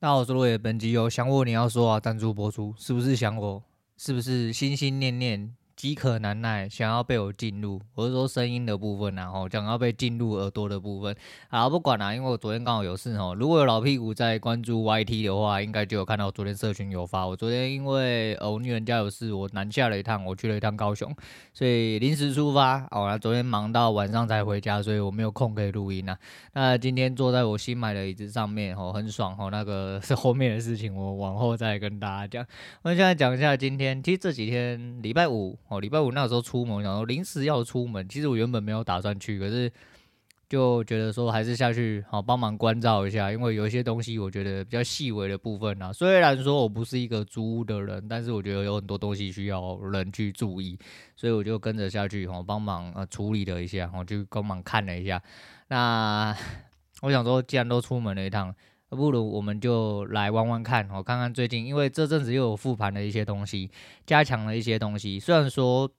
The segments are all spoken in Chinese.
那我说罗野，本集有想我你要说啊，赞助播出，是不是想我？是不是心心念念？饥渴难耐，想要被我进入，我是说声音的部分，然后想要被进入耳朵的部分。好，不管啦，因为我昨天刚好有事哦。如果有老屁股在关注 YT 的话，应该就有看到昨天社群有发。我昨天因为呃我女人家有事，我南下了一趟，我去了一趟高雄，所以临时出发。哦，那昨天忙到晚上才回家，所以我没有空可以录音啊。那今天坐在我新买的椅子上面，哦，很爽哦。那个是后面的事情，我往后再跟大家讲。我现在讲一下今天，其实这几天礼拜五。哦，礼拜五那时候出门，然后临时要出门。其实我原本没有打算去，可是就觉得说还是下去好帮忙关照一下，因为有一些东西我觉得比较细微的部分啊。虽然说我不是一个租屋的人，但是我觉得有很多东西需要人去注意，所以我就跟着下去哈帮忙呃处理了一下，我就帮忙看了一下。那 我想说，既然都出门了一趟。不如我们就来玩玩看，我看看最近，因为这阵子又有复盘了一些东西，加强了一些东西。虽然说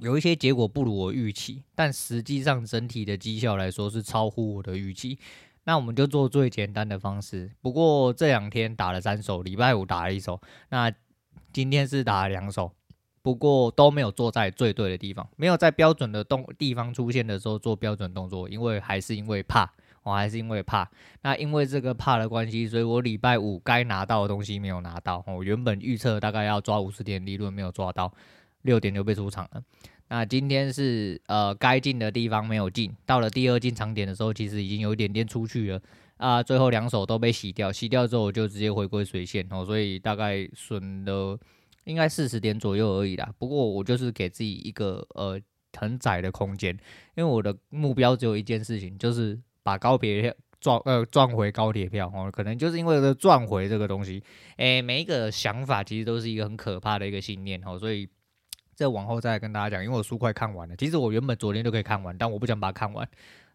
有一些结果不如我预期，但实际上整体的绩效来说是超乎我的预期。那我们就做最简单的方式。不过这两天打了三手，礼拜五打了一手，那今天是打了两手，不过都没有做在最对的地方，没有在标准的动地方出现的时候做标准动作，因为还是因为怕。我还是因为怕，那因为这个怕的关系，所以我礼拜五该拿到的东西没有拿到。我原本预测大概要抓五十点利润，没有抓到，六点就被出场了。那今天是呃该进的地方没有进，到了第二进场点的时候，其实已经有一点点出去了啊。最后两手都被洗掉，洗掉之后我就直接回归水线哦，所以大概损了应该四十点左右而已啦。不过我就是给自己一个呃很窄的空间，因为我的目标只有一件事情，就是。把高铁票赚呃赚回高铁票哦，可能就是因为这赚回这个东西，诶，每一个想法其实都是一个很可怕的一个信念哦，所以这往后再跟大家讲，因为我书快看完了，其实我原本昨天就可以看完，但我不想把它看完，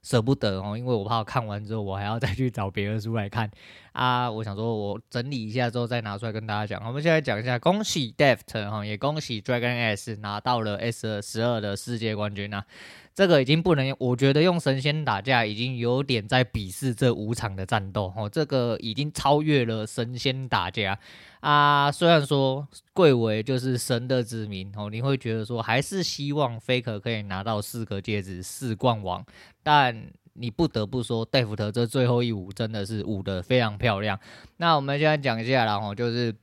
舍不得哦，因为我怕看完之后我还要再去找别的书来看啊，我想说我整理一下之后再拿出来跟大家讲。我们现在讲一下，恭喜 Deft 哈，也恭喜 Dragon S 拿到了 S 十二的世界冠军啊。这个已经不能，我觉得用神仙打架已经有点在鄙视这五场的战斗哦。这个已经超越了神仙打架啊。虽然说贵为就是神的子民哦，你会觉得说还是希望 Faker 可以拿到四个戒指四冠王，但你不得不说戴福特这最后一舞真的是舞得非常漂亮。那我们现在讲一下然后就是。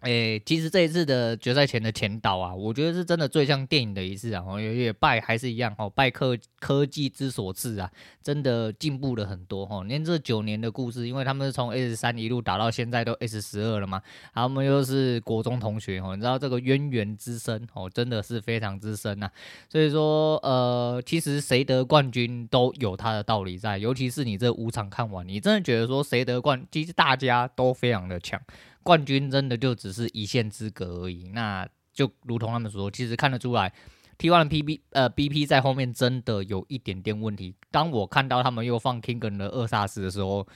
诶、其实这一次的决赛前的前导啊，我觉得是真的最像电影的一次啊！也也拜还是一样哦，拜科科技之所赐啊，真的进步了很多哦。连这九年的故事，因为他们是从 S 三一路打到现在都 S 十二了嘛，他们又是国中同学哦，你知道这个渊源之深哦，真的是非常之深呐。所以说，呃，其实谁得冠军都有他的道理在，尤其是你这五场看完，你真的觉得说谁得冠，其实大家都非常的强。冠军真的就只是一线之隔而已，那就如同他们说，其实看得出来，T1 的 PP 呃 BP 在后面真的有一点点问题。当我看到他们又放 Kingen 的二萨斯的时候，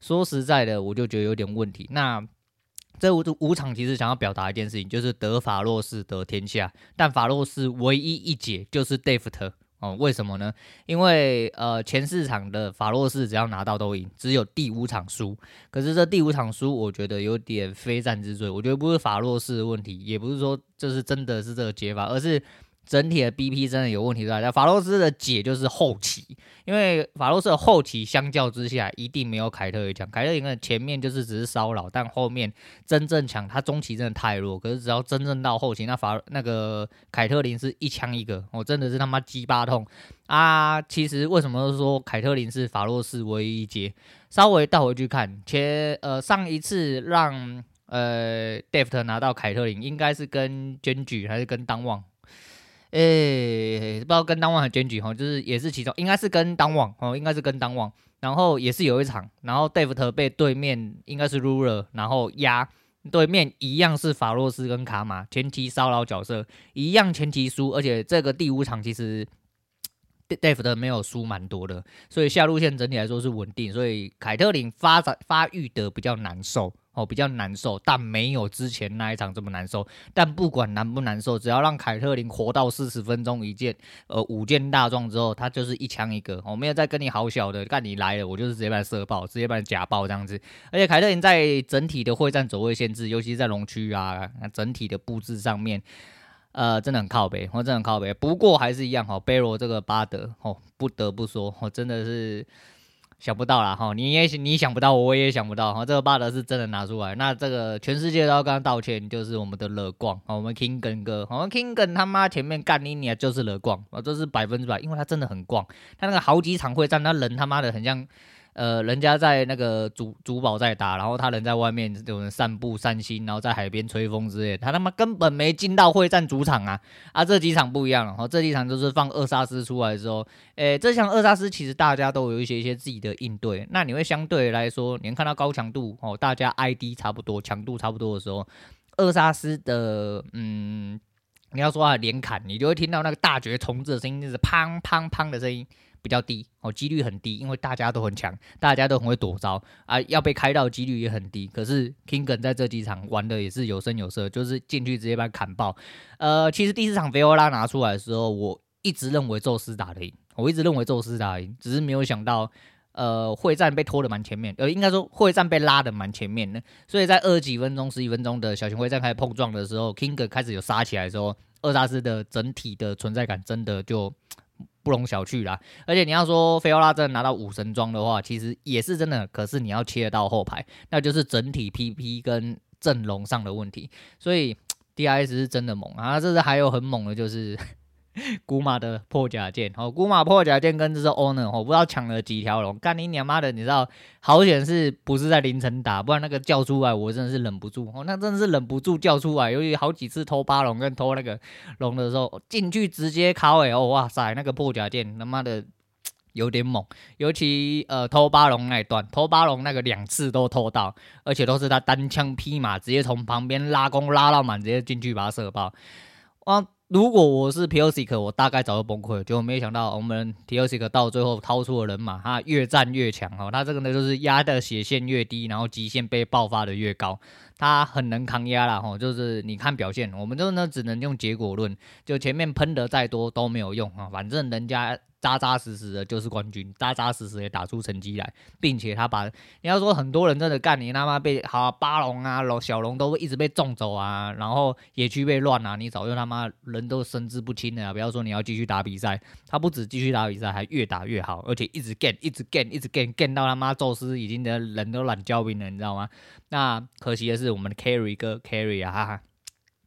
说实在的，我就觉得有点问题。那这五五场其实想要表达一件事情，就是得法洛斯得天下，但法洛斯唯一一解就是 Deft。哦，为什么呢？因为呃，前四场的法洛斯只要拿到都赢，只有第五场输。可是这第五场输，我觉得有点非战之罪。我觉得不是法洛斯的问题，也不是说这是真的是这个解法，而是。整体的 BP 真的有问题在，法洛斯的解就是后期，因为法洛斯的后期相较之下一定没有凯特林强，凯特林的前面就是只是骚扰，但后面真正强，他中期真的太弱，可是只要真正到后期，那法那个凯特林是一枪一个，我真的是他妈鸡巴痛啊！其实为什么说凯特林是法洛斯唯一一解？稍微倒回去看，前呃上一次让呃 Deft 拿到凯特林，应该是跟 Genji 还是跟当旺？诶、不知道跟当旺还是检举哈，就是也是其中，应该是跟当旺哦，应该是跟当旺，然后也是有一场，然后 Deft 被对面应该是 Ruler，然后压对面一样是法洛斯跟卡玛前期骚扰角色，一样前期输，而且这个第五场其实 Deft 没有输蛮多的，所以下路线整体来说是稳定，所以凯特琳发展发育的比较难受。哦，比较难受，但没有之前那一场这么难受。但不管难不难受，只要让凯特琳活到四十分钟一件，呃，五件大状之后，他就是一枪一个，我、哦、没有再跟你好小的，干你来了，我就是直接把你射爆，直接把你夹爆这样子。而且凯特琳在整体的会战走位限制，尤其是在龙区啊，整体的布置上面。呃，真的很靠北，我真的很靠北。不过还是一样哈，贝罗这个巴德哦，不得不说，我真的是想不到啦哈。你也你想不到，我也想不到哈。这个巴德是真的拿出来，那这个全世界都要跟他道歉，就是我们的勒光，我们 Kingen 哥，我们 Kingen 他妈前面干你你就是乐光啊，这是百分之百，因为他真的很逛，他那个好几场会战，那人他妈的很像。呃，人家在那个主主堡在打，然后他人在外面有人散步散心，然后在海边吹风之类，他他妈根本没进到会战主场啊！啊，这几场不一样了，哈，这几场就是放厄萨斯出来之后，诶，这场厄萨斯其实大家都有一些一些自己的应对，那你会相对来说，你看到高强度哦，大家 ID 差不多，强度差不多的时候，厄萨斯的嗯，你要说他连砍，你就会听到那个大绝虫子的声音，就是砰砰砰的声音。比较低哦，几率很低，因为大家都很强，大家都很会躲招啊，要被开到几率也很低。可是 Kingen 在这几场玩的也是有声有色，就是进去直接把砍爆。呃，其实第四场菲欧拉拿出来的时候，我一直认为宙斯打得赢，我一直认为宙斯打赢，只是没有想到，呃，会战被拖得蛮前面，呃，应该说会战被拉得蛮前面的。所以在二十几分钟、十几分钟的小型会战开始碰撞的时候，King 开始有杀起来的时候，厄萨斯的整体的存在感真的就。不容小觑啦，而且你要说菲奥拉真的拿到五神装的话，其实也是真的。可是你要切到后排，那就是整体 PP 跟阵容上的问题。所以 D I S 是真的猛啊！这是还有很猛的，就是。古马的破甲舰，哦，古马破甲舰跟这只 owner，我不知道抢了几条龙，干你娘妈的！你知道，好险是不是在凌晨打，不然那个叫出来，我真的是忍不住，哦，那真的是忍不住叫出来。由于好几次偷八龙跟偷那个龙的时候，进去直接卡尾，哦，哇塞，那个破甲舰他妈的 有点猛，尤其呃偷八龙那一段，偷八龙那个两次都偷到，而且都是他单枪匹马，直接从旁边拉弓拉到满，直接进去把他射爆，哇！如果我是 Pyosik，我大概早就崩溃了。结果没想到我们 Pyosik 到最后掏出了人马，他越战越强哦。他这个呢就是压的血线越低，然后极限被爆发的越高，他很能抗压了吼。就是你看表现，我们就呢只能用结果论，就前面喷的再多都没有用啊，反正人家。扎扎实实的就是冠军，扎扎实实也打出成绩来，并且他把你要说很多人真的干你他妈被好巴龙啊龙小龙都一直被种走啊，然后野区被乱啊，你早就他妈人都神志不清了。不要说你要继续打比赛，他不止继续打比赛，还越打越好，而且一直 gain 一直 gain 一直 gain gain 到他妈宙斯已经的人都懒交兵了，你知道吗？那可惜的是我们的 carry 哥 carry 啊，哈哈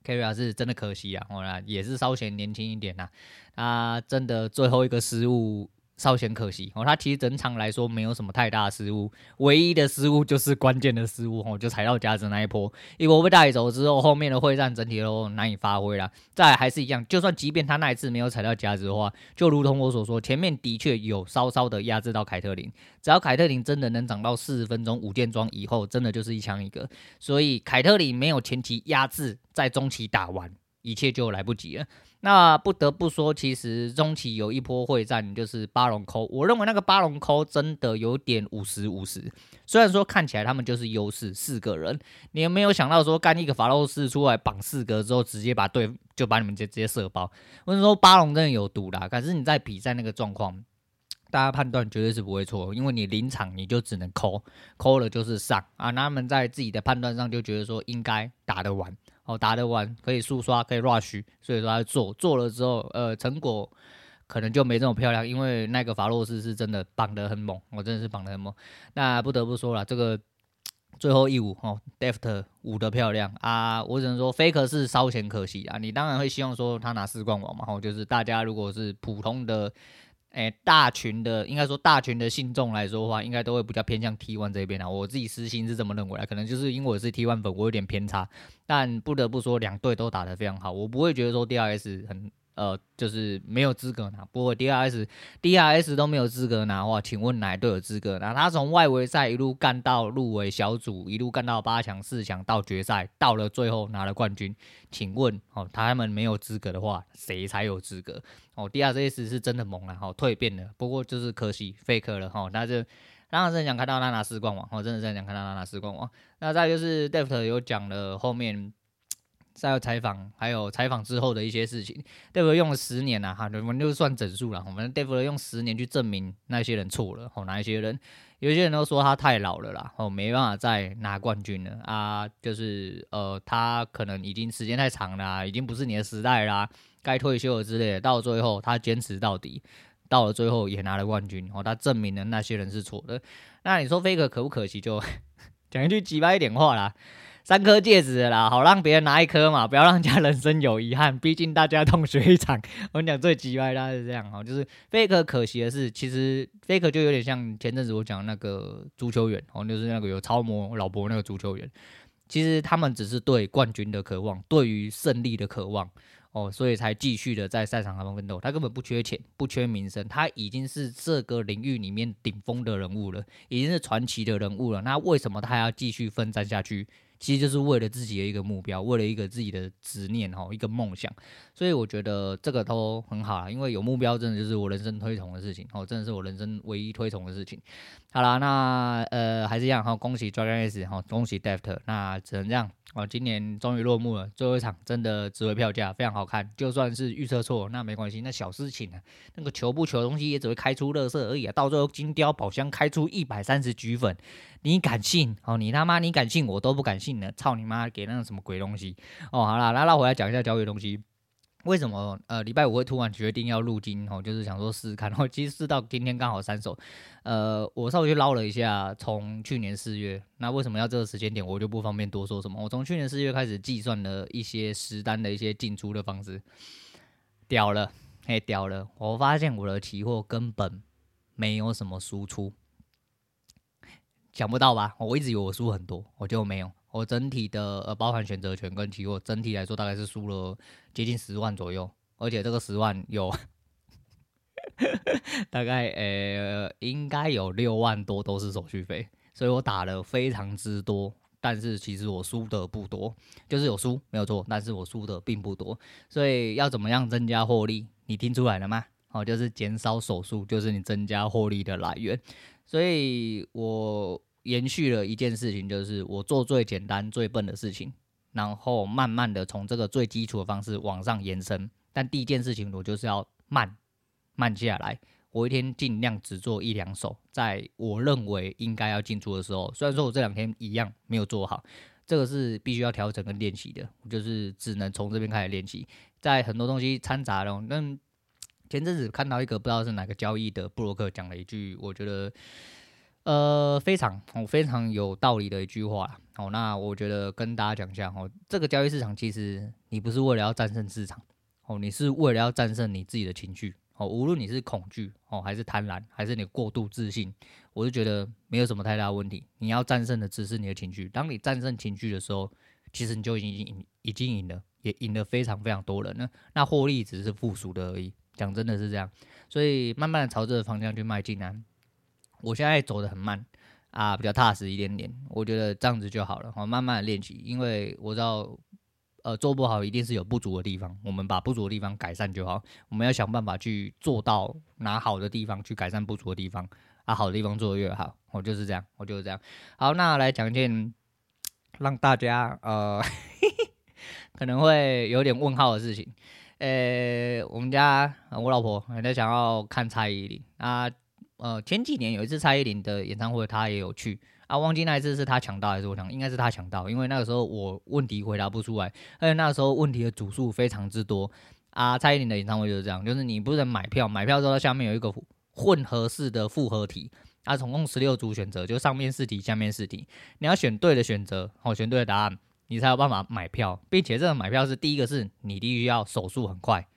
，carry 是真的可惜啊，我呢也是稍显年轻一点呐，啊。啊，真的最后一个失误稍显可惜哦。他其实整场来说没有什么太大的失误，唯一的失误就是关键的失误哦，就踩到夹子那一波，一波被带走之后，后面的会战整体都难以发挥了。再还是一样，就算即便他那一次没有踩到夹子的话，就如同我所说，前面的确有稍稍的压制到凯特琳。只要凯特琳真的能涨到四十分钟五件装以后，真的就是一枪一个。所以凯特琳没有前期压制，在中期打完，一切就来不及了。那不得不说，其实中期有一波会战，就是巴龙抠。我认为那个巴龙抠真的有点五十五十。虽然说看起来他们就是优势，四个人，你有没有想到说干一个法洛斯出来绑四个之后，直接把对就把你们直接直接射爆？或者说巴龙真的有毒啦，可是你在比赛那个状况，大家判断绝对是不会错，因为你临场你就只能抠，抠了就是上啊。那他们在自己的判断上就觉得说应该打得完。哦，打得完可以速刷，可以 rush，所以说他做做了之后，呃，成果可能就没这么漂亮，因为那个法洛斯是真的绑得很猛，我真的是绑得很猛。那不得不说了，这个 最后一舞哦，Deft 舞得漂亮啊，我只能说 Faker 是稍显可惜啊。你当然会希望说他拿四冠王嘛，吼，就是大家如果是普通的。诶、大群的应该说大群的信众来说的话，应该都会比较偏向 T One 这边啊。我自己私心是这么认为的，可能就是因为我是 T One 粉，我有点偏差。但不得不说，两队都打得非常好，我不会觉得说 DRS 很。呃，就是没有资格拿。不过 DRS DRS 都没有资格拿的话，请问哪队有资格拿？他从外围赛一路干到入围小组，一路干到八强、四强到决赛，到了最后拿了冠军。请问哦，他们没有资格的话，谁才有资格？哦，DRS 是真的猛了，哈，蜕变了。不过就是可惜 fake 了哈，那就当然是很想看到他拿四冠王，我真的是很想看到他拿四冠王。那再就是 Deft 有讲了后面。再有采访，还有采访之后的一些事情，Dave 用了十年呐，哈，我们就算整数了。我们 Dave 用十年去证明那些人错了，哦，哪一些人？有些人都说他太老了啦，哦，没办法再拿冠军了啊，就是呃，他可能已经时间太长了，已经不是你的时代啦，该退休了之类的。到最后，他坚持到底，到了最后也拿了冠军，哦，他证明了那些人是错的。那你说 Faker 可不可惜？就 讲一句直白一点话啦。三颗戒指啦，好让别人拿一颗嘛，不要让人家人生有遗憾。毕竟大家同学一场，我跟你讲最机歪的是这样哈，就是 Faker 可惜的是，其实 Faker 就有点像前阵子我讲那个足球员哦，就是那个有超模老婆那个足球员，其实他们只是对冠军的渴望，对于胜利的渴望哦，所以才继续的在赛场上面奋斗。他根本不缺钱，不缺名声，他已经是这个领域里面顶峰的人物了，已经是传奇的人物了。那为什么他还要继续奋战下去？其实就是为了自己的一个目标，为了一个自己的执念哈，一个梦想，所以我觉得这个都很好啦，因为有目标真的就是我人生推崇的事情哦，真的是我人生唯一推崇的事情。好啦，那呃还是一样哈，恭喜 Dragon Ace 哈，恭喜 Deft，那只能这样哦。今年终于落幕了，最后一场真的值回票价，非常好看。就算是预测错，那没关系，那小事情啊，那个求不求的东西也只会开出乐色而已啊。到最后金雕宝箱开出一百三十橘粉，你敢信？哦，你他妈你敢信？我都不敢信操你妈，给那个什么鬼东西？哦，好啦，那绕回来讲一下交易东西。为什么呃礼拜五会突然决定要入金？哦，就是想说试试看。然后其实试到今天刚好三手，呃，我稍微去捞了一下，从去年四月，那为什么要这个时间点？我就不方便多说什么。我从去年四月开始计算了一些实单的一些进出的方式，屌了，嘿，屌了！我发现我的期货根本没有什么输出，想不到吧？我一直以为我输很多，我就没有。我整体的呃，包含选择权跟期货，整体来说大概是输了接近十万左右，而且这个十万有 大概呃，应该有六万多都是手续费，所以我打了非常之多，但是其实我输的不多，就是有输没有错，但是我输的并不多，所以要怎么样增加获利？你听出来了吗？哦，就是减少手数，就是你增加获利的来源，所以我。延续了一件事情，就是我做最简单、最笨的事情，然后慢慢的从这个最基础的方式往上延伸。但第一件事情，我就是要慢慢下来。我一天尽量只做一两手，在我认为应该要进出的时候。虽然说我这两天一样没有做好，这个是必须要调整跟练习的，就是只能从这边开始练习。在很多东西掺杂了，那前阵子看到一个不知道是哪个交易的布洛克讲了一句，我觉得。呃，非常哦，非常有道理的一句话哦。那我觉得跟大家讲一下哦，这个交易市场其实你不是为了要战胜市场哦，你是为了要战胜你自己的情绪哦。无论你是恐惧哦，还是贪婪，还是你过度自信，我就觉得没有什么太大问题。你要战胜的只是你的情绪。当你战胜情绪的时候，其实你就已经赢，已经赢了，也赢了非常非常多人了。那获利只是附属的而已。讲真的是这样，所以慢慢的朝这个方向去迈进啊。我现在走得很慢啊，比较踏实一点点，我觉得这样子就好了。我慢慢的练习，因为我知道，呃，做不好一定是有不足的地方，我们把不足的地方改善就好。我们要想办法去做到拿好的地方去改善不足的地方，啊，好的地方做得越好。我就是这样，我就是这样。好，那来讲一件让大家呃 可能会有点问号的事情。呃，我们家我老婆还在想要看蔡依林啊。呃，前几年有一次蔡依林的演唱会，他也有去啊，忘记那一次是他抢到还是我抢，应该是他抢到，因为那个时候我问题回答不出来，而且那个时候问题的组数非常之多啊。蔡依林的演唱会就是这样，就是你不能买票，买票之后下面有一个混合式的复合题，啊，总共十六组选择，就上面四题，下面四题，你要选对的选择，好，选对的答案，你才有办法买票，并且这个买票是第一个是你必须要手速很快，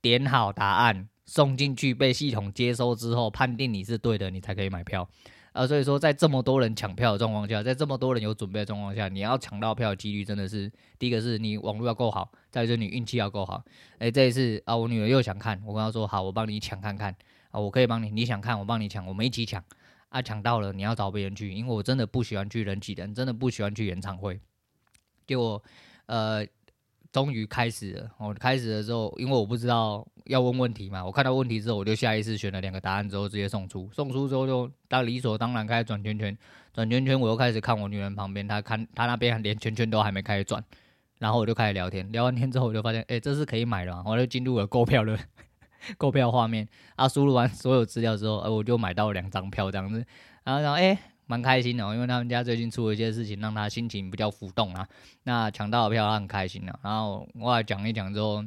点好答案。送进去被系统接收之后，判定你是对的，你才可以买票。呃，所以说在这么多人抢票的状况下，在这么多人有准备的状况下，你要抢到票的几率真的是，第一个是你网络要够好，再就是你运气要够好。诶，这一次啊，我女儿又想看，我跟她说好，我帮你抢看看啊，我可以帮你，你想看我帮你抢，我们一起抢啊，抢到了你要找别人去，因为我真的不喜欢去人挤人，真的不喜欢去演唱会。结果呃。终于开始了，我开始的时候，因为我不知道要问问题嘛，我看到问题之后，我就下意识选了两个答案之后直接送出，送出之后就当理所当然开始转圈圈，转圈圈我又开始看我女人旁边，她看她那边连圈圈都还没开始转，然后我就开始聊天，聊完天之后我就发现，哎、这是可以买的嘛，我就进入了购票的 购票画面，啊，输入完所有资料之后，呃，我就买到两张票这样子，然后然后哎。蛮开心的，因为他们家最近出了一些事情，让他心情比较浮动啊。那抢到的票，他很开心的。然后我来讲一讲之后，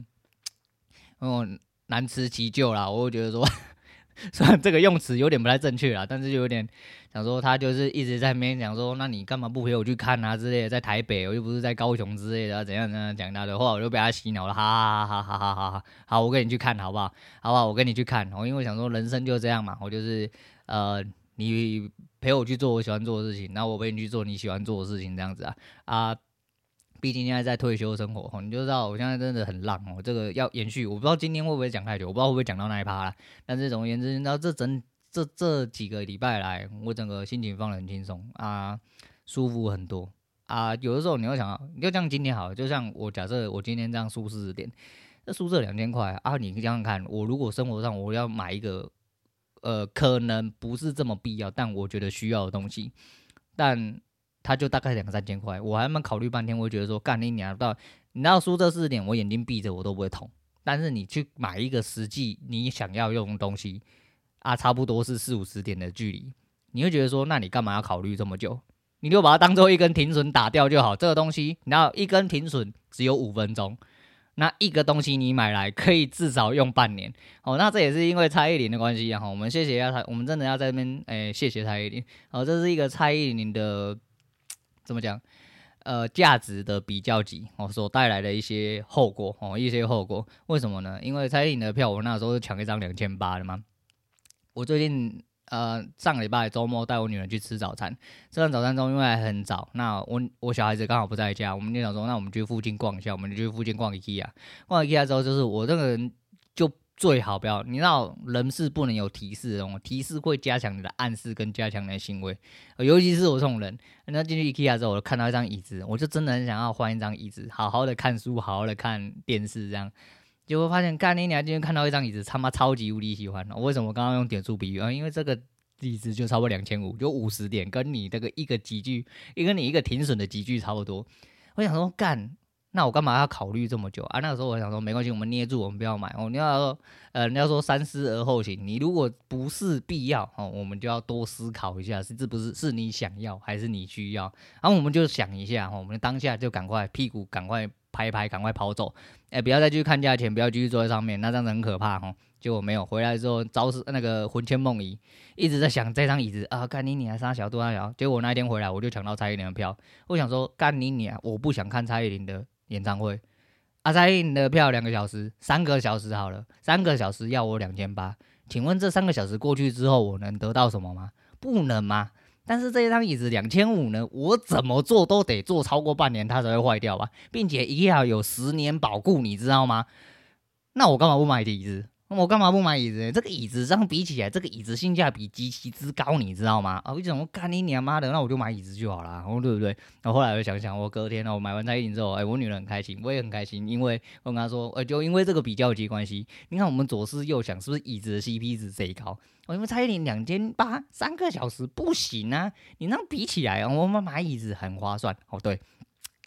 嗯，难辞其咎啦。我会觉得说，虽然这个用词有点不太正确啦，但是就有点想说，他就是一直在那边讲说，那你干嘛不陪我去看啊之类的？在台北，我又不是在高雄之类的，怎样怎样讲他的话，我就被他洗脑了，哈哈哈哈哈哈哈。好，我跟你去看好不好？好不好？我跟你去看。我因为想说，人生就这样嘛，我就是呃，你。陪我去做我喜欢做的事情，然后我陪你去做你喜欢做的事情，这样子啊啊！毕竟现在在退休生活，你就知道我现在真的很浪哦。这个要延续，我不知道今天会不会讲太久，我不知道会不会讲到那一趴啦。但是总而言之，你知道这整这这几个礼拜来，我整个心情放得很轻松啊，舒服很多啊。有的时候你会想，你就像今天好，就像我假设我今天这样舒适一点，这舒适两千块啊，你想想看，我如果生活上我要买一个。呃，可能不是这么必要，但我觉得需要的东西，但他就大概两三千块，我还没考虑半天，我觉得说干你娘到，你知道输这四十点，我眼睛闭着我都不会痛，但是你去买一个实际你想要用的东西啊，差不多是四五十点的距离，你会觉得说，那你干嘛要考虑这么久？你就把它当做一根停损打掉就好，这个东西，然后一根停损只有五分钟。那一个东西你买来可以至少用半年哦，那这也是因为蔡依林的关系啊，我们谢谢一下他，我们真的要在这边诶、欸、谢谢蔡依林哦，这是一个蔡依林的怎么讲呃价值的比较级哦所带来的一些后果哦一些后果，为什么呢？因为蔡依林的票我那时候是抢一张两千八的嘛，我最近。呃，上礼拜周末带我女儿去吃早餐，吃完早餐之后因为还很早，那我我小孩子刚好不在家，我们就想说，那我们去附近逛一下，我们就去附近逛 IKEA。逛 IKEA 之后，就是我这个人就最好不要，你知道人是不能有提示的，提示会加强你的暗示跟加强你的行为，尤其是我这种人，那进去 IKEA 之后，我就看到一张椅子，我就真的很想要换一张椅子，好好的看书，好好的看电视这样。结果发现，干你娘！今天看到一张椅子，他妈超级无敌喜欢。为什么我刚刚用点数比喻啊？因为这个椅子就差不多两千五，就五十点，跟你这个一个级距，一个你一个停损的级距差不多。我想说，干，那我干嘛要考虑这么久啊？那个时候我想说，没关系，我们捏住，我们不要买。哦，你要说，呃，你要说三思而后行。你如果不是必要，哦，我们就要多思考一下，是这不是是你想要还是你需要？然后我们就想一下，哦，我们当下就赶快屁股赶快。拍拍，赶快跑走！哎、不要再去看价钱，不要继续坐在上面，那这样子很可怕哈。结果没有回来之后，招是那个魂牵梦萦，一直在想这张椅子啊，干你你还杀小多大小？结果那一天回来，我就抢到蔡依林的票。我想说，干你你啊，我不想看蔡依林的演唱会。阿塞印的票两个小时，三个小时好了，三个小时要我两千八。请问这三个小时过去之后，我能得到什么吗？不能吗？但是这一张椅子两千五呢，我怎么坐都得坐超过半年，它才会坏掉吧，并且一定要有十年保固，你知道吗？那我干嘛不买椅子？我干嘛不买椅子？这个椅子这样比起来，这个椅子性价比极其之高，你知道吗？啊，为什么干你娘妈的？那我就买椅子就好了，对不对？然后后来我就想想，我隔天呢，我买完蔡依林之后，哎，我女儿很开心，我也很开心，因为我跟她说，呃，就因为这个比较级关系，你看我们左思右想，是不是椅子的 CP 值贼高？我因为蔡依林两千八三个小时不行啊，你那比起来，我们买椅子很划算。哦，对。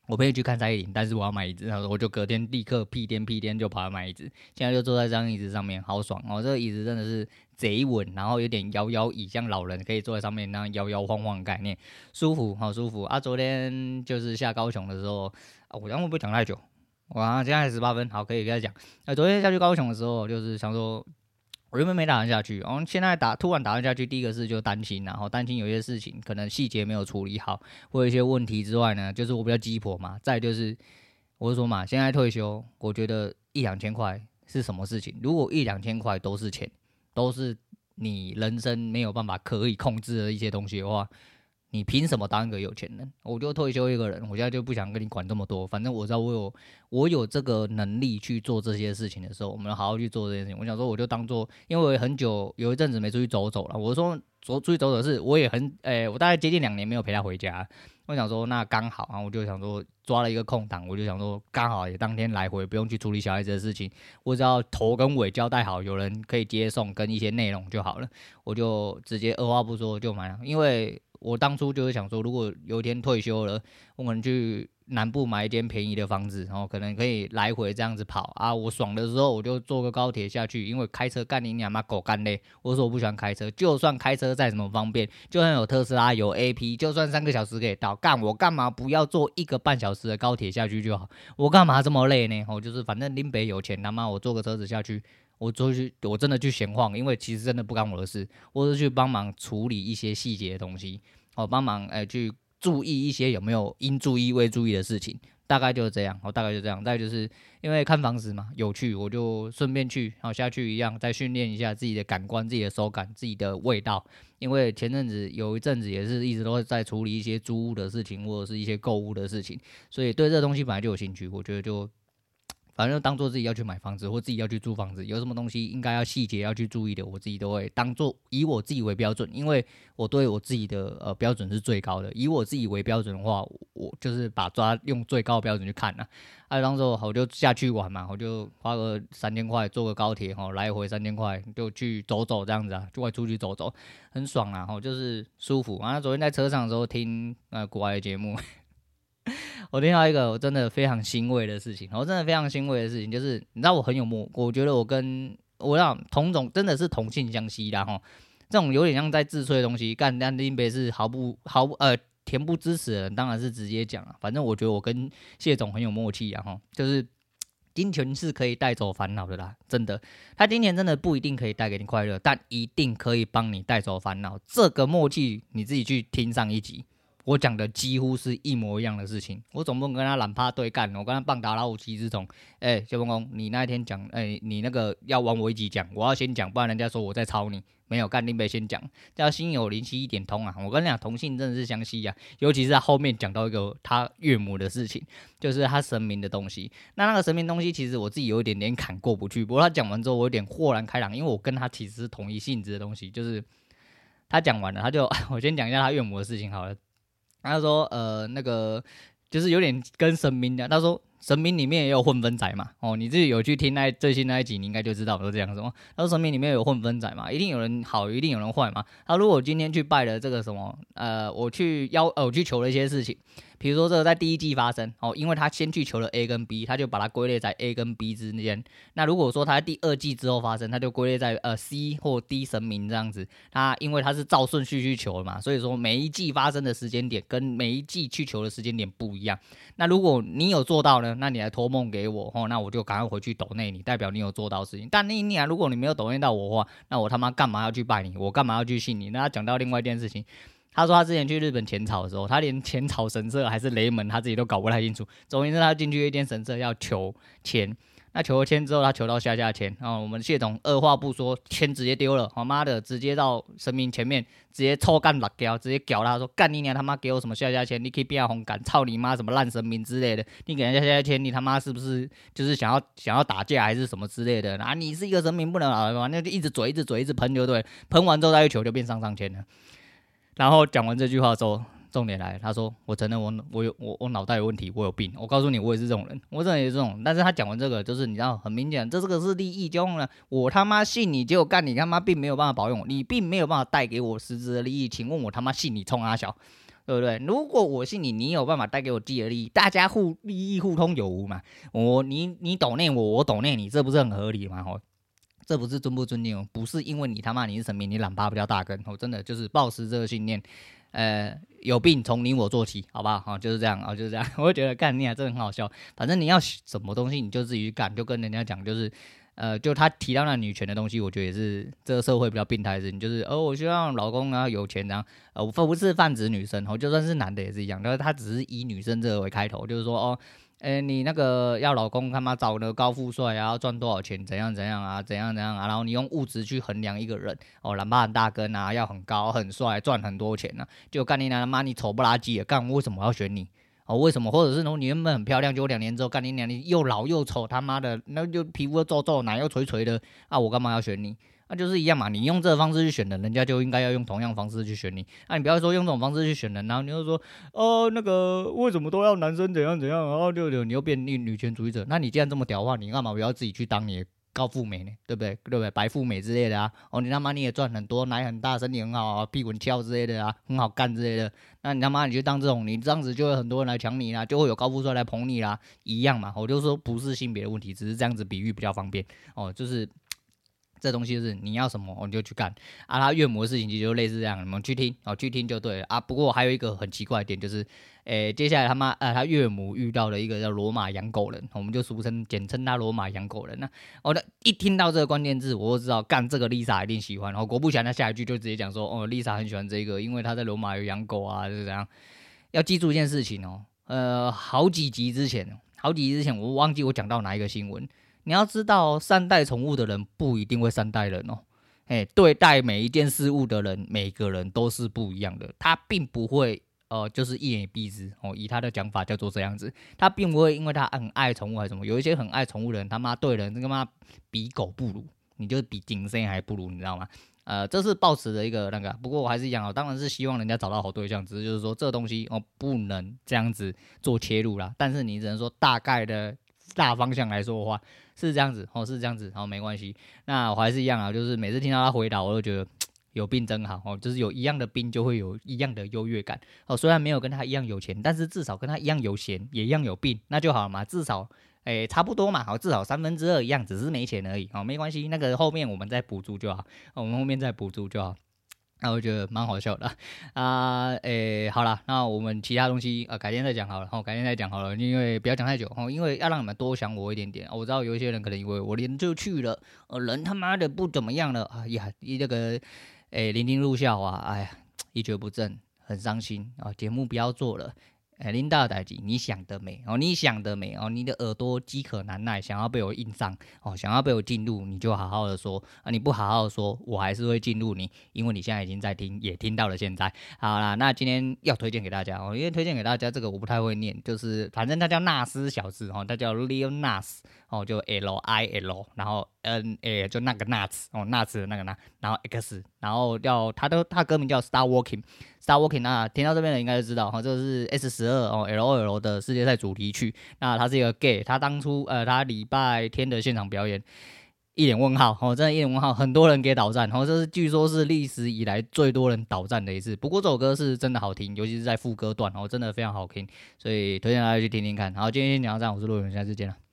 我朋友去看蔡依林，但是我要买椅子，然后我就隔天立刻屁颠屁颠就跑来买椅子，现在就坐在这张椅子上面，好爽哦！这个椅子真的是贼稳，然后有点摇摇椅，像老人可以坐在上面那样摇摇晃晃的概念，舒服，好舒服啊！昨天就是下高雄的时候，啊，我刚刚不讲太久？哇，现在十八分，好，可以跟他讲。那昨天下去高雄的时候，就是想说。原本没打算下去，然后现在打突然打算下去，第一个是就担心，然后担心有些事情可能细节没有处理好，或有一些问题之外呢，就是我比较鸡婆嘛。再就是我就说嘛，现在退休，我觉得一两千块是什么事情？如果一两千块都是钱，都是你人生没有办法可以控制的一些东西的话。你凭什么当一个有钱人？我就退休一个人，我现在就不想跟你管这么多。反正我知道我有我有这个能力去做这些事情的时候，我们好好去做这件事情。我想说，我就当做，因为我也很久有一阵子没出去走走了。我说走出去走走是，我也很诶、我大概接近两年没有陪他回家。我想说那刚好啊，我就想说抓了一个空档，我就想说刚好也当天来回，不用去处理小孩子的事情，我只要头跟尾交代好，有人可以接送跟一些内容就好了，我就直接二话不说就买了，因为我当初就是想说，如果有一天退休了，我可能去。南部买一间便宜的房子，然后可能可以来回这样子跑啊。我爽的时候，我就坐个高铁下去，因为开车干你娘妈狗干累。我说我不喜欢开车，就算开车再怎么方便，就算有特斯拉有 AP，就算三个小时可以到，干我干嘛不要坐一个半小时的高铁下去就好？我干嘛这么累呢？我就是反正林北有钱，他妈我坐个车子下去，我出去我真的去闲晃，因为其实真的不干我的事，我是去帮忙处理一些细节的东西，我帮忙哎去。注意一些有没有应注意未注意的事情，大概就是这样。我大概就这样。再就是因为看房子嘛，有趣，我就顺便去，好下去一样，再训练一下自己的感官、自己的手感、自己的味道。因为前阵子有一阵子也是一直都在处理一些租屋的事情，或者是一些购物的事情，所以对这东西本来就有兴趣。我觉得就。反正就当做自己要去买房子，或自己要去租房子，有什么东西应该要细节要去注意的，我自己都会当做以我自己为标准，因为我对我自己的呃标准是最高的。以我自己为标准的话，我就是把抓用最高的标准去看了。啊，当时我就下去玩嘛，我就花个三千块坐个高铁哈，来回三千块就去走走这样子啊，就外出去走走，很爽啊，吼，就是舒服。啊昨天在车上的时候听呃国外的节目。我听到一个我真的非常欣慰的事情，我真的非常欣慰的事情就是，你知道我很有默，我觉得我跟我让同种真的是同性相吸的哈，这种有点像在自吹的东西，干但林北是毫不毫不呃恬不知耻的人，当然是直接讲啊，反正我觉得我跟谢总很有默契啊哈，就是金钱是可以带走烦恼的啦，真的，他金钱真的不一定可以带给你快乐，但一定可以帮你带走烦恼，这个默契你自己去听上一集。我讲的几乎是一模一样的事情，我总不能跟他懒趴对干，我跟他棒打老虎鸡之虫。哎，谢峰公，你那一天讲，哎，你那个要往我一起讲，我要先讲，不然人家说我在抄你。没有干，林北先讲，叫心有灵犀一点通啊！我跟你讲，同性真的是相吸啊，尤其是在后面讲到一个他岳母的事情，就是他神明的东西。那那个神明东西，其实我自己有一点点坎过不去。不过他讲完之后，我有点豁然开朗，因为我跟他其实是同一性质的东西。就是他讲完了，他就 我先讲一下他岳母的事情好了。他说：“呃，那个就是有点跟神明的。他说神明里面也有混分仔嘛。哦，你自己有去听那最新那一集，你应该就知道我说这样什么。他说神明里面有混分仔嘛，一定有人好，一定有人坏嘛。他如果今天去拜了这个什么，呃，我去邀，呃，我去求了一些事情。”比如说这个在第一季发生哦，因为他先去求了 A 跟 B，他就把它归类在 A 跟 B 之间。那如果说他在第二季之后发生，他就归类在呃 C 或 D 神明这样子。他因为他是照顺序去求的嘛，所以说每一季发生的时间点跟每一季去求的时间点不一样。那如果你有做到呢，那你来托梦给我哦，那我就赶快回去抖内你，代表你有做到事情。但你你啊，如果你没有抖内到我的话，那我他妈干嘛要去拜你？我干嘛要去信你？那他讲到另外一件事情。他说他之前去日本浅草的时候，他连浅草神社还是雷门，他自己都搞不太清楚。总之，他进去一间神社要求签，那求了签之后，他求到下下签，然后我们谢总二话不说，签直接丢了，我妈的，直接到神明前面，直接臭干辣椒，直接屌他说干你娘他妈给我什么下下签，你可以变红杆，操你妈什么烂神明之类的，你给人家下下签，你他妈是不是就是想要想要打架还是什么之类的？啊，你是一个神明不能啊，反正就一直嘴一直嘴一直喷就对，喷完之后再去求就变上上签了。然后讲完这句话之后，重点来了，他说：“我承认我我有我我脑袋有问题，我有病。我告诉你，我也是这种人，我真的也是这种。但是他讲完这个，就是你知道，很明显，这这个是利益交换了。我他妈信你，结果干你他妈并没有办法保佑我，你并没有办法带给我实质的利益。请问我他妈信你冲阿小，对不对？如果我信你，你有办法带给我自己的利益，大家互利益互通有无嘛？我你你抖内我，我抖内你，这不是很合理吗？吼。”这不是尊不尊敬哦，不是因为你他妈你是神明，你懒趴不掉大根，我真的就是抱持这个信念，呃，有病从你我做起，好不好？好，就是这样啊，就是这样。我会觉得干你啊，真的很好笑。反正你要什么东西，你就自己去干，就跟人家讲，就是，呃，就他提到那女权的东西，我觉得也是这个社会比较病态的事情，就是，哦，我希望老公啊有钱然后，呃，我不是泛指女生哦，就算是男的也是一样，但是他只是以女生这个为开头，就是说，哦。哎，你那个要老公他妈找个高富帅啊，要赚多少钱？怎样怎样啊？怎样怎样啊？然后你用物质去衡量一个人哦，懒趴很大根啊，要很高很帅，赚很多钱啊。就干你娘他妈，你丑不拉几的，干为什么要选你？哦，为什么？或者是说你原本很漂亮，结果两年之后干你娘，你又老又丑，他妈的，那就皮肤又皱皱，奶又垂垂的啊，我干嘛要选你？那、就是一样嘛。你用这个方式去选人，人家就应该要用同样方式去选你。那、啊、你不要说用这种方式去选人，然后你又说，哦，那个为什么都要男生怎样怎样，然后六六你又变女女权主义者。那你既然这么屌的话，你干嘛不要自己去当你的高富美呢？对不对？对不对？白富美之类的啊。哦，你他妈你也赚很多，奶很大，身体很好啊，屁股翘之类的啊，很好干之类的。那你他妈你就当这种，你这样子就会很多人来抢你啦，就会有高富帅来捧你啦，一样嘛。我就说不是性别的问题，只是这样子比喻比较方便哦，就是。这东西就是你要什么，你就去干啊。他岳母的事情其实就类似这样，你们去听哦，去听就对了啊。不过还有一个很奇怪的点就是，诶，接下来他妈呃，他岳母遇到了一个叫罗马养狗人，我们就俗称简称他罗马养狗人。那我的一听到这个关键字，我就知道干这个丽莎一定喜欢。然后果不其然，他下一句就直接讲说，哦，丽莎很喜欢这个，因为他在罗马有养狗啊，就是这样。要记住一件事情哦，呃，好几集之前，好几集之前，我忘记我讲到哪一个新闻。你要知道，善待宠物的人不一定会善待人哦。哎，对待每一件事物的人，每个人都是不一样的。他并不会，呃，就是一言蔽之哦。以他的讲法叫做这样子，他并不会因为他很爱宠物还是什么。有一些很爱宠物的人，他妈对人，他妈比狗不如，你就比景深还不如，你知道吗？呃，这是抱持的一个那个。不过我还是一样哦，当然是希望人家找到好对象，只是就是说这东西哦，不能这样子做切入啦。但是你只能说大概的。大方向来说的话是这样子哦，是这样子，好，没关系。那我还是一样啊，就是每次听到他回答，我都觉得 有病真好哦，就是有一样的病就会有一样的优越感哦。虽然没有跟他一样有钱，但是至少跟他一样有闲，也一样有病，那就好了嘛。至少诶差不多嘛，好，至少三分之二一样，只是没钱而已哦，没关系，那个后面我们再补助就好，我们后面再补助就好。那我觉得蛮好笑的啊，诶、好了，那我们其他东西啊，改天再讲好了，哦，改天再讲好了，因为不要讲太久，哦，因为要让你们多想我一点点。我知道有一些人可能以为我连就去了，呃，人他妈的不怎么样了，哎呀，一这个诶，聆听入校啊，哎呀，一蹶不振，很伤心啊，节目不要做了。哎，林大代志，你想得美哦，你想得美哦，你的耳朵饥渴难耐，想要被我硬上哦，想要被我进入，你就好好的说啊，你不好好说，我还是会进入你，因为你现在已经在听，也听到了现在。好啦，那今天要推荐给大家哦，因为推荐给大家这个我不太会念，就是反正他叫纳斯小子哦，他叫 Leonas 哦，就 L I L，然后 N A 就那个 Nuts 哦，Nuts 那个那，然后 X，然后叫他的他歌名叫 Star Walking，Star Walking 那，听到这边的应该就知道哈，这个是 S 十二哦，L O L 的世界赛主题曲。那他是一个 gay，他当初呃，他礼拜天的现场表演一脸问号哦，真的，一脸问号，很多人给倒赞哦，这是据说是历史以来最多人倒赞的一次。不过这首歌是真的好听，尤其是在副歌段哦，真的非常好听，所以推荐大家去听听看。好，今天先讲到这，我是陆永，下次见了。